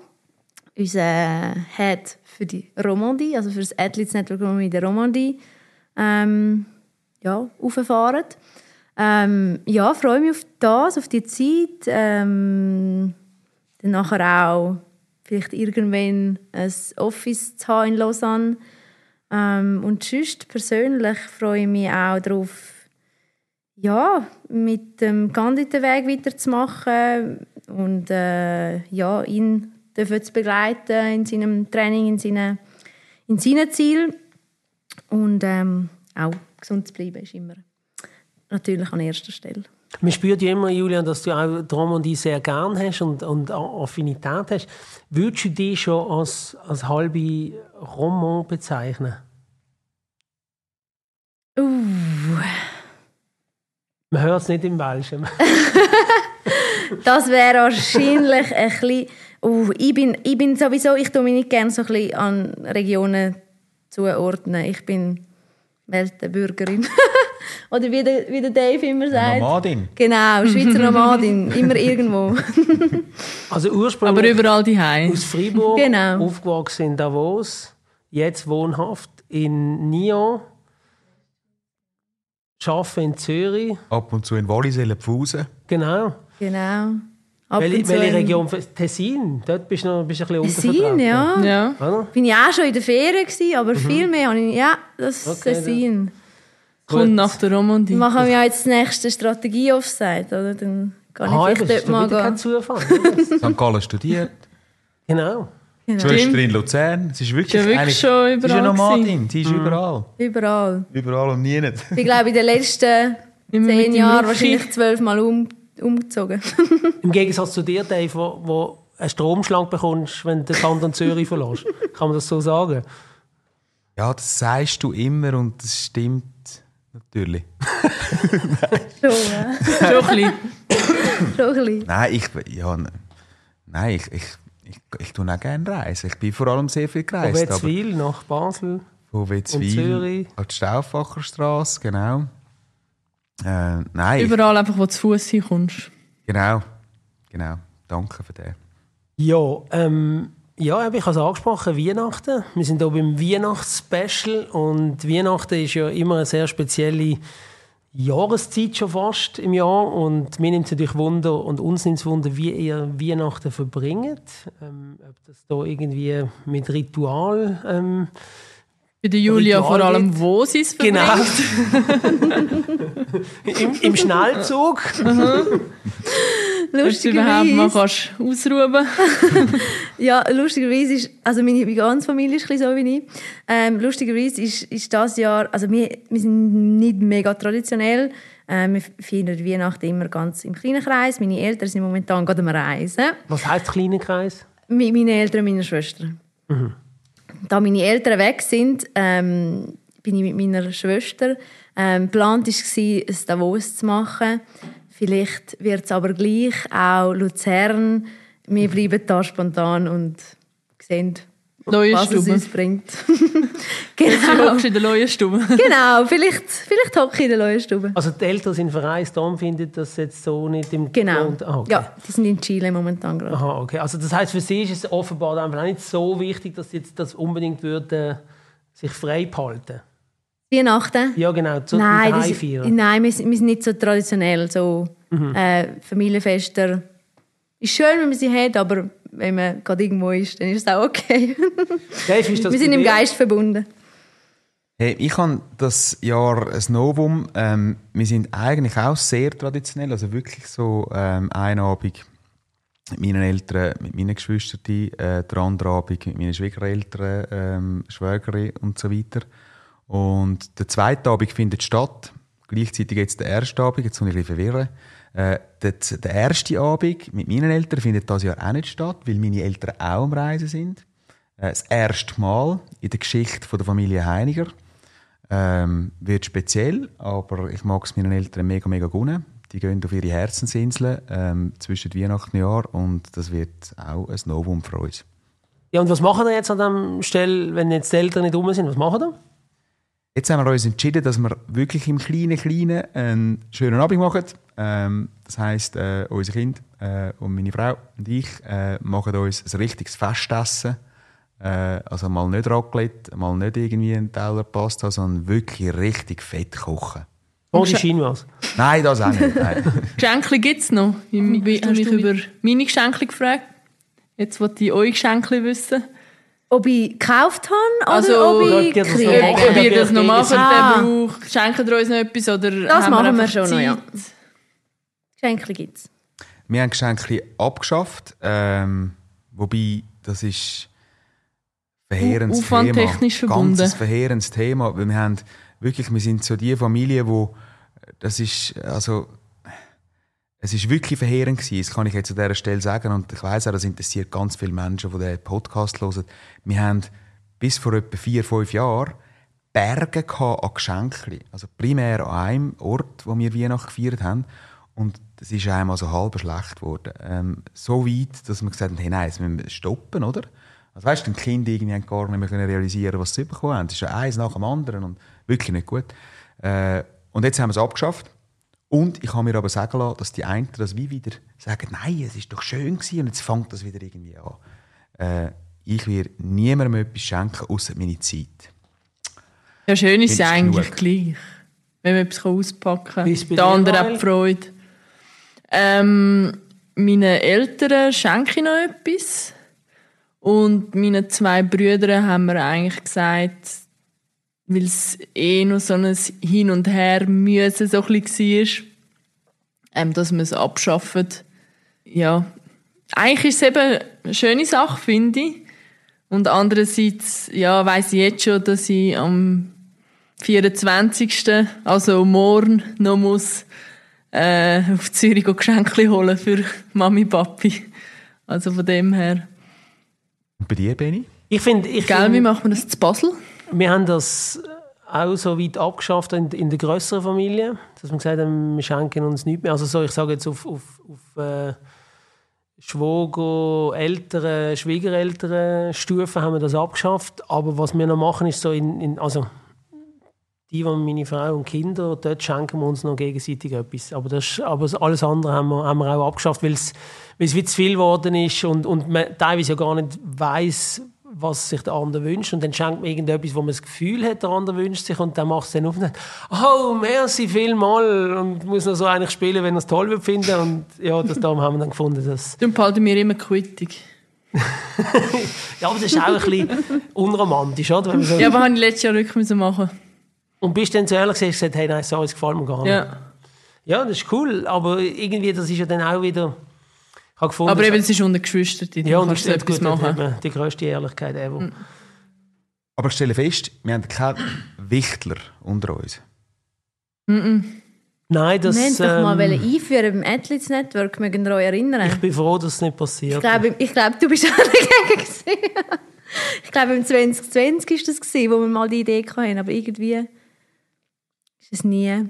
Unser Head für die Romandie, also für das Athletes Network Romandie der Romandie, ähm, ja, auffahren. Ähm, ja, freue mich auf das, auf die Zeit. Ähm, dann nachher auch vielleicht irgendwann ein Office zu haben in Lausanne. Ähm, und sonst persönlich freue ich mich auch darauf, ja, mit dem Gandhi-Weg weiterzumachen und äh, ja, ihn dürfen zu begleiten in seinem Training, in seinen, in seinen Zielen. Und ähm, auch gesund zu bleiben ist immer natürlich an erster Stelle. Man spürt ja immer, Julia, dass du auch die Romandie sehr gern hast und, und Affinität hast. Würdest du dich schon als, als halbe Roman bezeichnen? Uh, Man hört es nicht im Welschen. das wäre wahrscheinlich ein bisschen... Uh, ich, bin, ich bin sowieso, ich tue mich nicht gerne so ein bisschen an Regionen zuordnen. Ich bin Weltenbürgerin. Oder wie der, wie der Dave immer sagt. Nomadin. Genau, Schweizer Nomadin, immer irgendwo. Also Aber ursprünglich überall die Heim. aus Freiburg, Genau. aufgewachsen in Davos, jetzt wohnhaft in Nyon, arbeite in Zürich. Ab und zu in Wallisellen Pfusen. Genau. Genau. Welche, welche in Region? Tessin? Dort bist du noch bist du ein bisschen Tessin, ja. Ja. Oder? Bin ich auch schon in der Ferien gewesen, aber viel mehr habe ich Ja, das Mhm. Okay, Tessin. Kommt nach der Romandie. Machen wir ja jetzt das nächste Strategie-Offside, oder? Dann kann ich vielleicht dort ist mal wieder kein gehen. Zufall. St. Gallen studiert. genau. Schwester in Luzern. Sie ist wirklich, ja wirklich schon Sie ist überall eine Nomadin. Sie ist überall. Überall. Überall und nie nicht. Ich glaube, in den letzten zehn Jahren wahrscheinlich zwölfmal um, umgezogen. Im Gegensatz zu dir, Dave, wo, wo einen Stromschlag bekommst, wenn du den Kanton Zürich verlässt. Kann man das so sagen? Ja, das sagst du immer und das stimmt natürlich. schon, ja. Schon ein bisschen. schon ein bisschen. Nein, ich, ja, nein, ich, ich, ich, ich tue auch gerne reisen. Ich bin vor allem sehr viel Von gereist. aber Wetzwil nach Basel. Von Wetzwil Zürich. an die Stauffacher Straße, genau. Äh, nein, Überall einfach, wo du zu Fuß hinkommst. genau, genau. Danke für den. Ja, ähm, ja, ich habe es angesprochen, Weihnachten. Wir sind hier beim Weihnachtsspecial und Weihnachten ist ja immer eine sehr spezielle Jahreszeit schon fast im Jahr und mir nimmt es natürlich Wunder und uns nimmt es Wunder, wie ihr Weihnachten verbringt. Ähm, ob das da irgendwie mit Ritual ähm, Bei der Julia Ritual vor allem, wo sie es verbringt. Genau. Im, Im Schnellzug. Dass du überhaupt mal Lustigerweise, kannst ausruhen ja, lustigerweise ist, also meine, meine ganze Familie ist ein bisschen so wie ich. Ähm, lustigerweise ist, ist das Jahr, also wir, wir sind nicht mega traditionell. Ähm, wir feiern Weihnachten immer ganz im kleinen Kreis. Meine Eltern sind momentan gerade am Reisen. Was heißt kleiner Kreis? Mi- Meine Eltern und meine Schwester. Da meine Eltern weg sind, ähm, bin ich mit meiner Schwester. Ähm, geplant war, ein Davos zu machen. Vielleicht wird es aber gleich auch Luzern. Wir bleiben da spontan und sehen, Neue was es Stube. uns bringt. Du genau, in der neuen Stube. genau. Vielleicht, vielleicht hocke ich in der neuen Stube. Also die Eltern sind verreist, darum findet das jetzt so nicht im Genau. Grund- Ah, okay. Ja, die sind in Chile momentan gerade. Aha, okay. Also das heißt, für sie ist es offenbar einfach auch nicht so wichtig, dass sie jetzt das unbedingt würde, sich frei behalten. Weihnachten? Ja, genau. Zu Nein, das, nein wir, sind- wir sind nicht so traditionell. So, Mhm. äh, Familienfester. Ist schön, wenn man sie hat, aber wenn man gerade irgendwo ist, dann ist es auch okay. Dave, ist das wir sind im? Geist verbunden. Hey, ich habe das Jahr ein Novum. Ähm, wir sind eigentlich auch sehr traditionell, also wirklich so ähm, ein Abend mit meinen Eltern, mit meinen Geschwistern, äh, der andere Abend mit meinen Schwiegereltern, ähm, Schwägerin und so weiter. Und der zweite Abend findet statt. Gleichzeitig jetzt der erste Abend, jetzt muss ich ein bisschen verwirren. Äh, der, der erste Abend mit meinen Eltern findet das Jahr auch nicht statt, weil meine Eltern auch am Reisen sind. Äh, das erste Mal in der Geschichte von der Familie Heiniger. Ähm, wird speziell, aber ich mag es meinen Eltern mega, mega gönnen. Die gehen auf ihre Herzensinseln ähm, zwischen Weihnachten und Jahr und das wird auch ein Novum für uns. Ja, und was machen wir jetzt an dem Stelle, wenn jetzt die Eltern nicht rum sind? Was machen wir? Jetzt haben wir uns entschieden, dass wir wirklich im kleinen, kleinen einen schönen Abend machen. Ähm, das heisst, äh, unser Kind äh, und meine Frau und ich äh, machen uns ein richtiges Festessen. Äh, also mal nicht Raclette, mal nicht irgendwie einen Teller Pasta, sondern wirklich richtig fett kochen. Ohne Chinois. Nein, das auch nicht. Geschenke gibt es noch. Ich habe mich über meine Geschenke gefragt. Jetzt wollte ich eure Geschenke wissen. Ob ich gekauft habe oder Also, ob ich noch. Ob, ihr das noch macht, Ah. der braucht. Schenken ihr uns noch etwas? Oder Das haben machen wir einfach schon noch, ja. Geschenke gibt es. Wir haben Geschenke abgeschafft, ähm, wobei das ist verheerendes Au- aufwandtechnisch Thema. verbunden. Ganzes verheerendes Thema, weil wir haben wirklich, wir sind so die Familie, wo das ist, also es ist wirklich verheerend gewesen. Das kann ich jetzt an dieser Stelle sagen und ich weiß auch, das interessiert ganz viele Menschen, die den Podcast hören. Wir haben bis vor etwa vier, fünf Jahren Berge gehabt an Geschenken. Also primär an einem Ort, wo wir Weihnachten gefeiert haben. Und das ist einem also halb schlecht geworden. Ähm, so weit, dass wir gesagt haben, hey, nein, jetzt müssen wir stoppen, oder? Also weißt du, die Kinder irgendwie haben gar nicht mehr können realisieren, was sie bekommen haben. Das ist ja eins nach dem anderen und wirklich nicht gut. Äh, und jetzt haben wir es abgeschafft. Und ich habe mir aber sagen lassen, dass die einen das wie wieder sagen, nein, es ist doch schön gewesen und jetzt fängt das wieder irgendwie an. Äh, ich werde niemandem etwas schenken, außer meine Zeit. Ja, schön ist es eigentlich gleich. Wenn man etwas auspacken kann. Wie ist es bei Der dir, andere hat die Freude. Ähm, meinen Eltern schenke ich noch etwas. Und meinen zwei Brüdern haben wir eigentlich gesagt, weil es eh noch so ein Hin und Her müssen so ein bisschen war, ähm, dass wir es abschaffen. Ja, eigentlich ist es eben eine schöne Sache, finde ich. Und andererseits, ja, weiss ich jetzt schon, dass ich am 24. also morgen noch muss äh, auf Zürich Geschenke holen für Mami, Papi. Also von dem her. Und bei dir, Benni? Ich finde, ich Gell, wie find, macht man das zu Basel? wir haben das auch so weit abgeschafft in, in der größeren Familie, dass wir gesagt haben, wir schenken uns nichts mehr. Also so, ich sage jetzt auf, auf, auf äh, Schwager, Eltern, Schwiegereltern Stufen haben wir das abgeschafft. Aber was wir noch machen, ist so in, in also die, die meine Frau und Kinder, dort schenken wir uns noch gegenseitig etwas. Aber, das, aber alles andere haben wir, haben wir auch abgeschafft, weil es, weil es wie zu viel geworden ist und, und man teilweise ja gar nicht weiß, was sich der andere wünscht. Und dann schenkt man irgendetwas, wo man das Gefühl hat, der andere wünscht sich und dann macht es dann auf und sagt, oh, merci vielmal und muss noch so eigentlich spielen, wenn er es toll wird finden. Und ja, das darum haben wir dann gefunden, dass... Dann behalten wir immer Quittung. Ja, aber das ist auch ein bisschen unromantisch, oder? So Ja, aber habe ich letztes Jahr wirklich müssen machen. Und bist du dann zu ehrlich hast gesagt, hey, nein, so, es gefällt mir gar nicht. Ja. Ja, das ist cool, aber irgendwie, das ist ja dann auch wieder... Ich gefunden, Aber eben, es ist unter Geschwistern, die ja, und kannst das du ist etwas gut, machen. die grösste Ehrlichkeit ever. Aber ich stelle fest, wir haben keinen Wichtler unter uns. Nein, das... wir wollten doch mal ähm, einführen beim Athletes Network, mögen ihr euch erinnern? ich bin froh, dass es nicht Ich passiert glaube, ich glaube, du bist auch dagegen gewesen. Ich glaube, im 2020 war das, gewesen, wo wir mal die Idee hatten, aber irgendwie ist es nie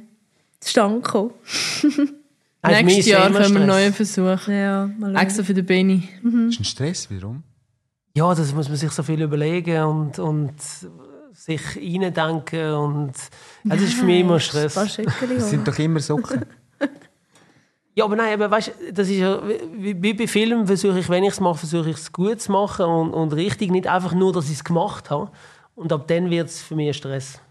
zustande gekommen. Nächstes ist Jahr immer können wir einen neuen Versuch. Ja. Extra für den Benny. Mhm. Das ist ein Stress, warum? Ja, das muss man sich so viel überlegen und, und sich reindenken und... Das ist für mich immer Stress. Das sind doch immer Socken. Ja, aber nein, aber weißt, das ist ja, wie, wie bei Filmen versuche ich, wenn ich es mache, versuche ich es gut zu machen und, und richtig, nicht einfach nur, dass ich es gemacht habe. Und ab dann wird es für mich ein Stress.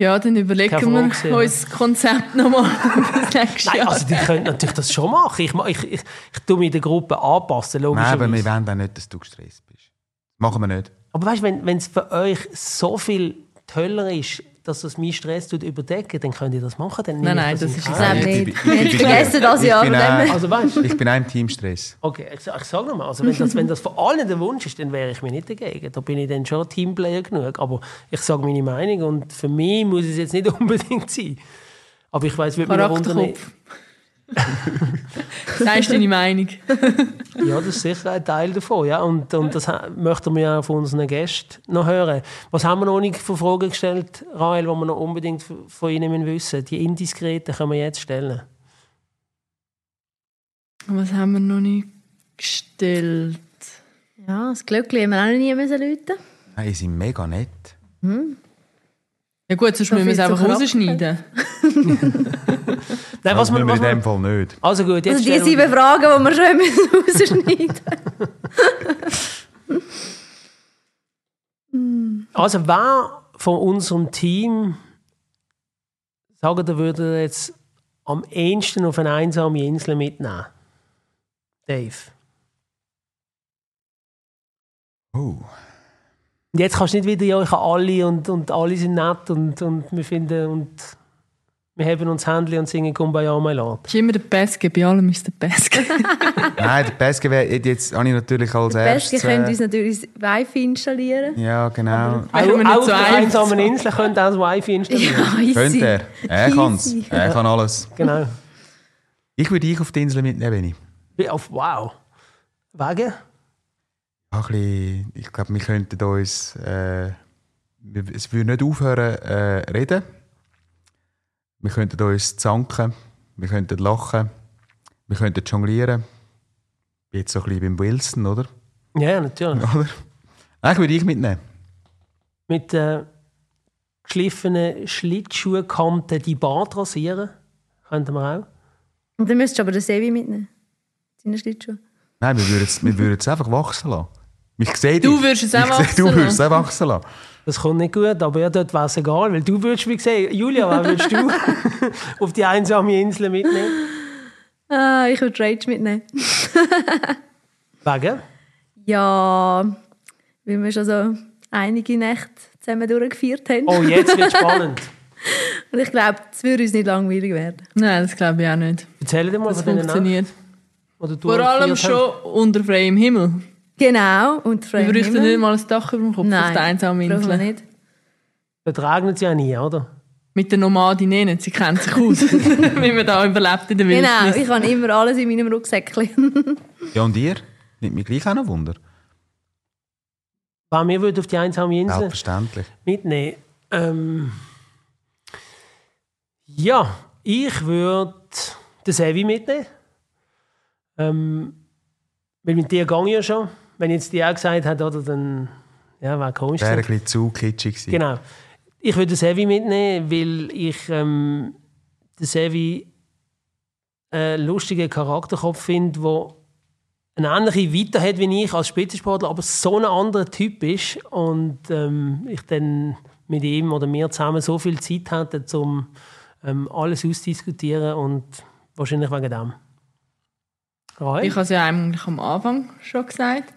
Ja, dann überlegen wir gesehen, uns das Konzept nochmal fürs nächste Nein, Jahr. also die können natürlich das schon machen. Ich, ich, ich, ich tue mich der Gruppe anpassen, Nein, aber wir logischerweise. wollen auch nicht, dass du gestresst bist. Machen wir nicht. Aber weißt du, wenn wenn es für euch so viel toller ist, dass das meinen Stress tut überdecken, dann könnt ihr das machen. Dann Nein, nein, das ist ich nicht. bin- ich vergessen das bin her. Also weißt Ich bin auch im Teamstress. okay, ich, ich sage nochmal, also wenn, das, wenn das von allen der Wunsch ist, dann wäre ich mir nicht dagegen. Da bin ich dann schon Teamplayer genug. Aber ich sage meine Meinung und für mich muss es jetzt nicht unbedingt sein. Aber ich weiß, wie man Unternehmen... Charakterkopf. Sagst deine Meinung. Ja, das ist sicher ein Teil davon. Ja. Und, und das möchten wir ja von unseren Gästen noch hören. Was haben wir noch nicht für Fragen gestellt, Rael, die wir noch unbedingt von Ihnen müssen wissen Die indiskreten können wir jetzt stellen. Was haben wir noch nicht gestellt? Ja, das Glöckchen haben wir auch noch nie müssen läuten. Nein, die sind mega nett. Ja gut, sonst So müssen wir es einfach rausschneiden. Nein, was Das wir wir in machen. dem Fall nicht. Also gut, jetzt Also die wir- sieben Fragen, die wir schon müssen rausschneiden Also wer von unserem Team sagen, der würde jetzt am ehesten auf eine einsame Insel mitnehmen? Dave. Oh. Und jetzt kannst du nicht wieder, ja, ich habe alle und, und alle sind nett und, und wir finden und wir haben uns Händchen und singen Kumbaya my Lord. Das ist immer der Peske, bei allem ist der Peske. Nein, der Peske wäre jetzt habe ich natürlich als Das Beste erstes. könnt Äh, uns natürlich Wifi installieren. ja, genau. Auch, auch so auf der einsamen Insel könnt ihr auch das Wifi installieren. Ja, easy. Könnte er. Er kann es. Er kann alles. Genau. Ich würde dich auf die Insel mitnehmen, Benni. Wie Auf, wow. Wegen? Ein bisschen, ich glaube, wir könnten uns. Äh, es würde nicht aufhören äh, reden. Wir könnten uns zanken. Wir könnten lachen. Wir könnten jonglieren. Jetzt so ein bisschen beim Wilson, oder? Ja, natürlich. oder? Nein, ich würde dich mitnehmen. Mit äh, geschliffenen Schlittschuhkanten die Bart rasieren. Könnten wir auch. Und dann müsstest du aber den Sevi mitnehmen. Seine Schlittschuhe. Nein, wir würden es, wir würden es einfach wachsen lassen. Ich sehe Du würdest es Ich auch wachsen Du lassen. würdest es auch wachsen lassen. Das kommt nicht gut, aber ja, dort wäre es egal, weil du würdest, wie gesagt, Julia, was würdest du auf die einsame Insel mitnehmen? Ah, ich würde Rage mitnehmen. Wegen? Ja, weil wir schon so einige Nächte zusammen durchgeführt haben. Oh, jetzt wird spannend. Und ich glaube, es würde uns nicht langweilig werden. Nein, das glaube ich auch nicht. Erzähl dir mal Das denen funktioniert. Du Vor allem schon unter freiem Himmel. Genau. Und Wir bräuchten nicht mal ein Dach über dem Kopf Nein, auf der einsamen Insel. nicht. Regnet es ja nie, oder? Mit der Nomadin sie kennt sich aus, wie man da überlebt in der Genau, Wildnis. ich habe immer alles in meinem Rucksäckchen. Ja, und ihr? Nimmt mich gleich auch noch Wunder. Wenn wir würden auf die einsame Insel Selbstverständlich. mitnehmen ähm, Ja, ich würde den Sevi mitnehmen. Ähm, weil mit dir gehe ich ja schon. Wenn jetzt die auch gesagt hat, oder, dann ja, wäre komisch. Wäre ein bisschen zu kitschig gewesen. Genau. Ich würde den Sevi mitnehmen, weil ich ähm, den Sevi einen lustigen Charakterkopf finde, der eine ähnliche Vita hat wie ich als Spitzensportler, aber so ein anderer Typ ist und ähm, ich dann mit ihm oder mir zusammen so viel Zeit hatte, um ähm, alles auszudiskutieren und wahrscheinlich wegen dem. Roy? Ich habe es ja eigentlich am Anfang schon gesagt.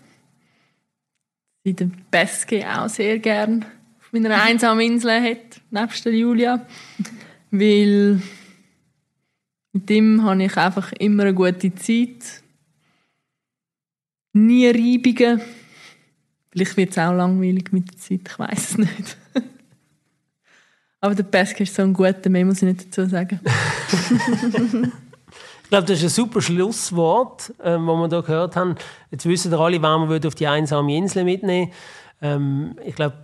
Ich den Peske auch sehr gern auf meiner einsamen Insel hat, nebst der Julia. Weil mit ihm habe ich einfach immer eine gute Zeit. Nie Reibungen. Vielleicht wird es auch langweilig mit der Zeit, ich weiß es nicht. Aber der Peske ist so ein guter, mehr muss ich nicht dazu sagen. Ich glaube, das ist ein super Schlusswort, ähm, das wir hier gehört haben. Jetzt wissen alle, wen wir auf die einsame Insel mitnehmen ähm, Ich glaube,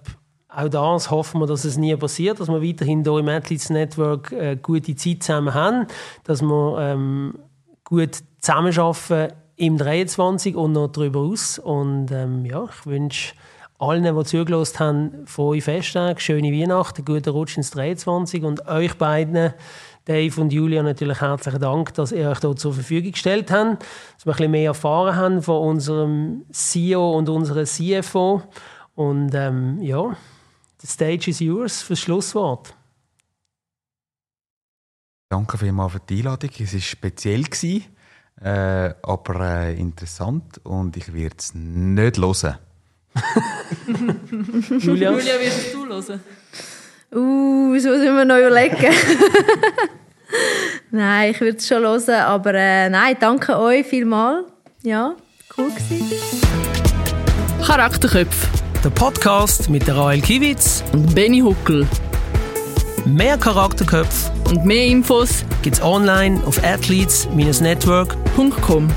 auch das hoffen wir, dass es nie passiert, dass wir weiterhin hier im Athletes Network äh, gute Zeit zusammen haben, dass wir ähm, gut zusammenarbeiten im 23 und noch darüber aus. Und ähm, ja, ich wünsche allen, die zugelassen haben, frohe Festtage, schöne Weihnachten, guten Rutsch ins 23 und euch beiden, Dave und Julia, natürlich herzlichen Dank, dass ihr euch hier zur Verfügung gestellt habt, dass wir ein bisschen mehr erfahren haben von unserem CEO und unserer CFO. Und ähm, ja, the stage is yours fürs Schlusswort. Danke vielmals für die Einladung. Es war speziell, gewesen, äh, aber äh, interessant und ich werde es nicht hören. Julia? Julia, wirst du hören? Uh, das muss ich mir noch überlegen. nein, ich würde es schon hören, aber äh, nein, danke euch vielmals. Ja, cool gewesen. Charakterköpfe Der Podcast mit der Rael Kiewitz. und Benny Huckel. Mehr Charakterköpfe Und mehr Infos gibt's online auf athletes-network.com. .com.